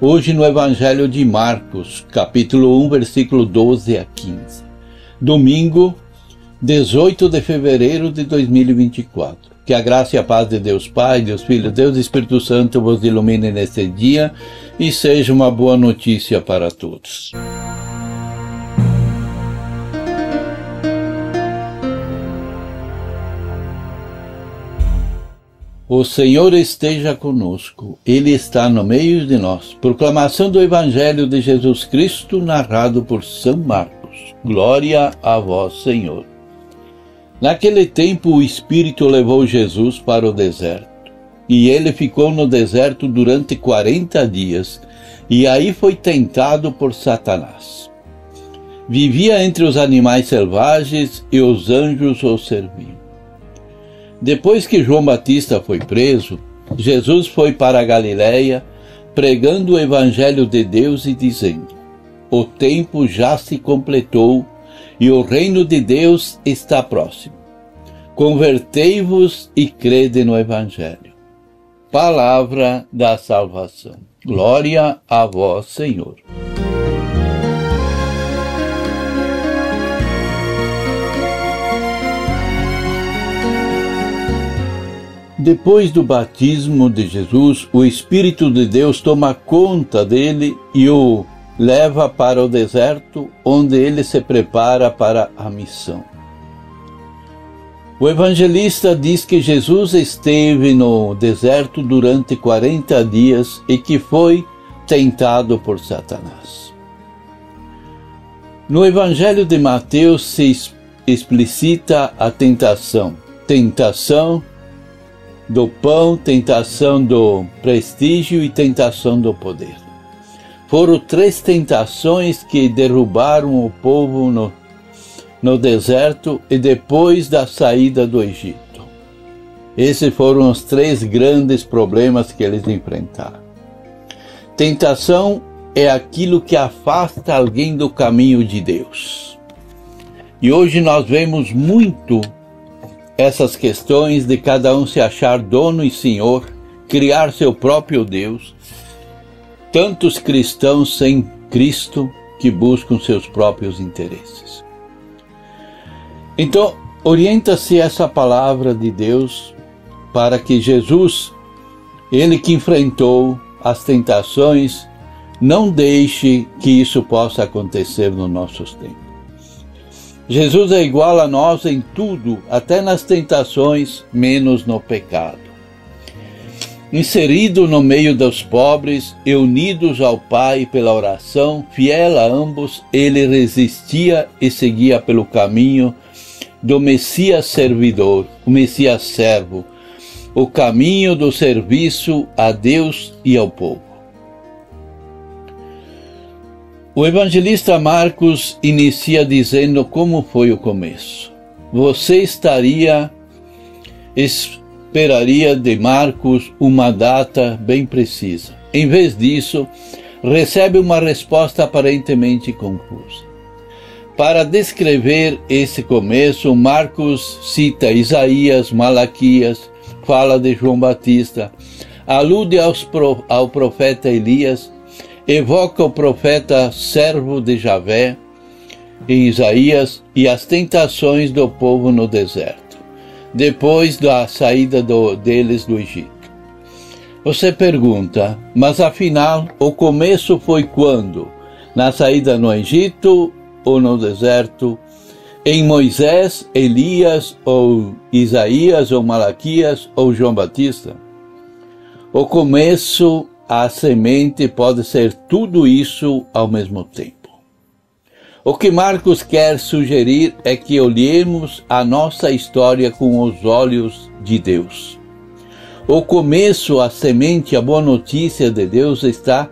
Hoje no Evangelho de Marcos, capítulo 1, versículo 12 a 15. Domingo, 18 de fevereiro de 2024. Que a graça e a paz de Deus Pai, Deus Filho, Deus Espírito Santo vos ilumine neste dia e seja uma boa notícia para todos. O Senhor esteja conosco, Ele está no meio de nós. Proclamação do Evangelho de Jesus Cristo, narrado por São Marcos. Glória a vós, Senhor. Naquele tempo, o Espírito levou Jesus para o deserto. E ele ficou no deserto durante quarenta dias, e aí foi tentado por Satanás. Vivia entre os animais selvagens e os anjos o serviam. Depois que João Batista foi preso, Jesus foi para a Galiléia, pregando o evangelho de Deus e dizendo: O tempo já se completou e o reino de Deus está próximo. Convertei-vos e crede no evangelho. Palavra da salvação. Glória a vós, Senhor. Depois do batismo de Jesus, o Espírito de Deus toma conta dele e o leva para o deserto, onde ele se prepara para a missão. O evangelista diz que Jesus esteve no deserto durante 40 dias e que foi tentado por Satanás. No evangelho de Mateus se explicita a tentação. Tentação do pão, tentação do prestígio e tentação do poder. Foram três tentações que derrubaram o povo no, no deserto e depois da saída do Egito. Esses foram os três grandes problemas que eles enfrentaram. Tentação é aquilo que afasta alguém do caminho de Deus. E hoje nós vemos muito essas questões de cada um se achar dono e senhor, criar seu próprio Deus, tantos cristãos sem Cristo que buscam seus próprios interesses. Então, orienta-se essa palavra de Deus para que Jesus, ele que enfrentou as tentações, não deixe que isso possa acontecer nos nossos tempos. Jesus é igual a nós em tudo, até nas tentações, menos no pecado. Inserido no meio dos pobres e unidos ao Pai pela oração, fiel a ambos, ele resistia e seguia pelo caminho do Messias servidor, o Messias servo, o caminho do serviço a Deus e ao povo. O evangelista Marcos inicia dizendo como foi o começo. Você estaria, esperaria de Marcos uma data bem precisa. Em vez disso, recebe uma resposta aparentemente confusa. Para descrever esse começo, Marcos cita Isaías, Malaquias, fala de João Batista, alude aos, ao profeta Elias evoca o profeta servo de Javé em Isaías e as tentações do povo no deserto, depois da saída do, deles do Egito. Você pergunta, mas afinal, o começo foi quando? Na saída no Egito ou no deserto? Em Moisés, Elias ou Isaías ou Malaquias ou João Batista? O começo a semente pode ser tudo isso ao mesmo tempo. O que Marcos quer sugerir é que olhemos a nossa história com os olhos de Deus. O começo, a semente, a boa notícia de Deus está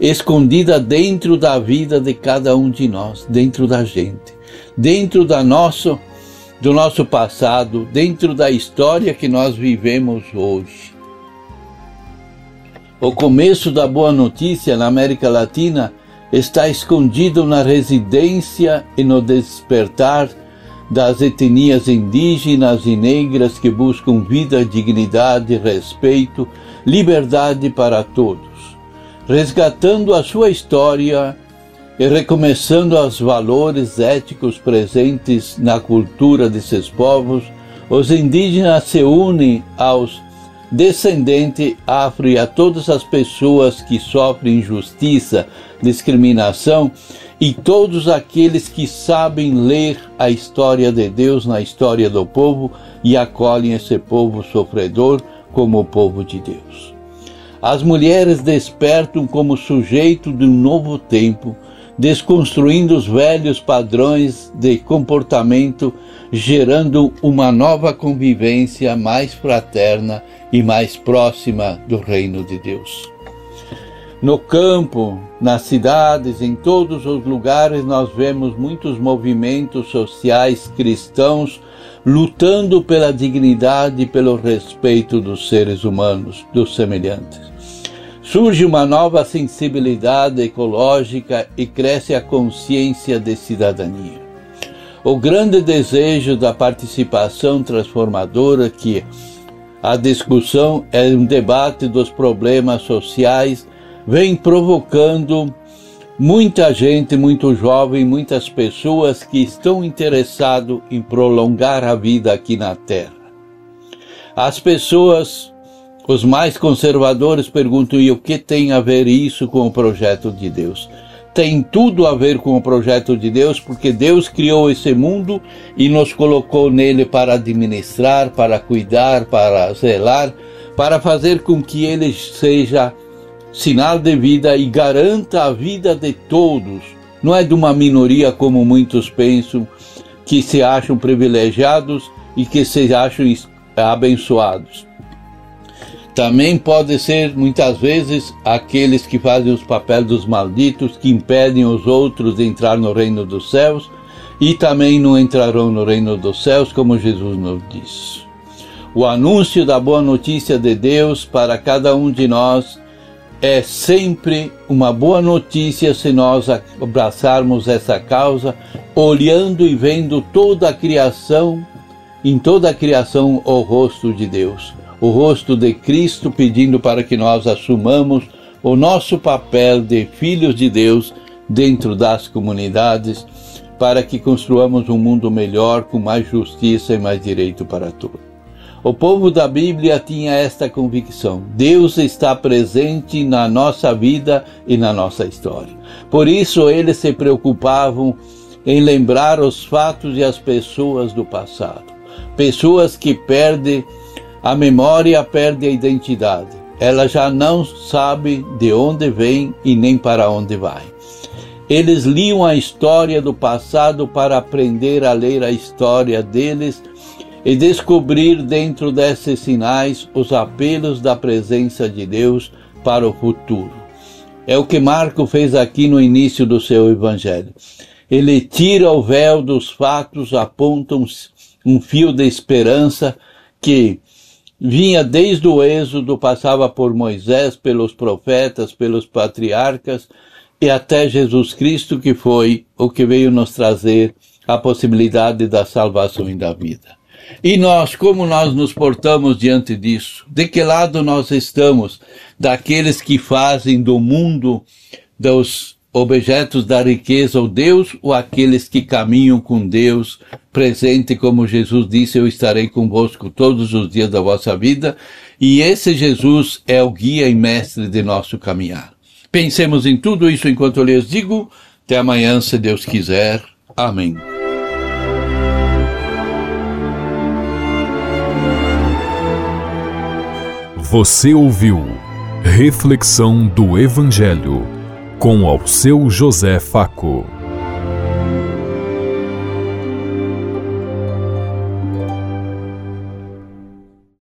escondida dentro da vida de cada um de nós, dentro da gente, dentro da nosso, do nosso passado, dentro da história que nós vivemos hoje. O começo da boa notícia na América Latina está escondido na residência e no despertar das etnias indígenas e negras que buscam vida, dignidade, respeito, liberdade para todos, resgatando a sua história e recomeçando os valores éticos presentes na cultura desses povos, os indígenas se unem aos descendentes afro a todas as pessoas que sofrem injustiça, discriminação e todos aqueles que sabem ler a história de Deus na história do povo e acolhem esse povo sofredor como o povo de Deus. As mulheres despertam como sujeito de um novo tempo, desconstruindo os velhos padrões de comportamento, gerando uma nova convivência mais fraterna e mais próxima do reino de Deus. No campo, nas cidades, em todos os lugares, nós vemos muitos movimentos sociais cristãos lutando pela dignidade e pelo respeito dos seres humanos, dos semelhantes. Surge uma nova sensibilidade ecológica e cresce a consciência de cidadania. O grande desejo da participação transformadora que a discussão é um debate dos problemas sociais vem provocando muita gente, muito jovem, muitas pessoas que estão interessados em prolongar a vida aqui na Terra. As pessoas, os mais conservadores, perguntam: e o que tem a ver isso com o projeto de Deus? Tem tudo a ver com o projeto de Deus, porque Deus criou esse mundo e nos colocou nele para administrar, para cuidar, para zelar, para fazer com que ele seja sinal de vida e garanta a vida de todos. Não é de uma minoria como muitos pensam, que se acham privilegiados e que se acham abençoados. Também pode ser, muitas vezes, aqueles que fazem os papéis dos malditos, que impedem os outros de entrar no reino dos céus e também não entrarão no reino dos céus, como Jesus nos diz. O anúncio da boa notícia de Deus para cada um de nós é sempre uma boa notícia se nós abraçarmos essa causa, olhando e vendo toda a criação, em toda a criação, o rosto de Deus, o rosto de Cristo, pedindo para que nós assumamos o nosso papel de filhos de Deus dentro das comunidades, para que construamos um mundo melhor, com mais justiça e mais direito para todos. O povo da Bíblia tinha esta convicção: Deus está presente na nossa vida e na nossa história. Por isso, eles se preocupavam em lembrar os fatos e as pessoas do passado. Pessoas que perdem a memória, perdem a identidade. Ela já não sabe de onde vem e nem para onde vai. Eles liam a história do passado para aprender a ler a história deles e descobrir dentro desses sinais os apelos da presença de Deus para o futuro. É o que Marco fez aqui no início do seu evangelho. Ele tira o véu dos fatos, aponta um fio de esperança que vinha desde o Êxodo, passava por Moisés, pelos profetas, pelos patriarcas e até Jesus Cristo, que foi o que veio nos trazer a possibilidade da salvação e da vida. E nós, como nós nos portamos diante disso? De que lado nós estamos? Daqueles que fazem do mundo, dos objetos da riqueza o Deus, ou aqueles que caminham com Deus, presente, como Jesus disse, eu estarei convosco todos os dias da vossa vida, e esse Jesus é o guia e mestre de nosso caminhar. Pensemos em tudo isso enquanto eu lhes digo. Até amanhã, se Deus quiser. Amém. Você ouviu Reflexão do Evangelho com ao seu José Faco.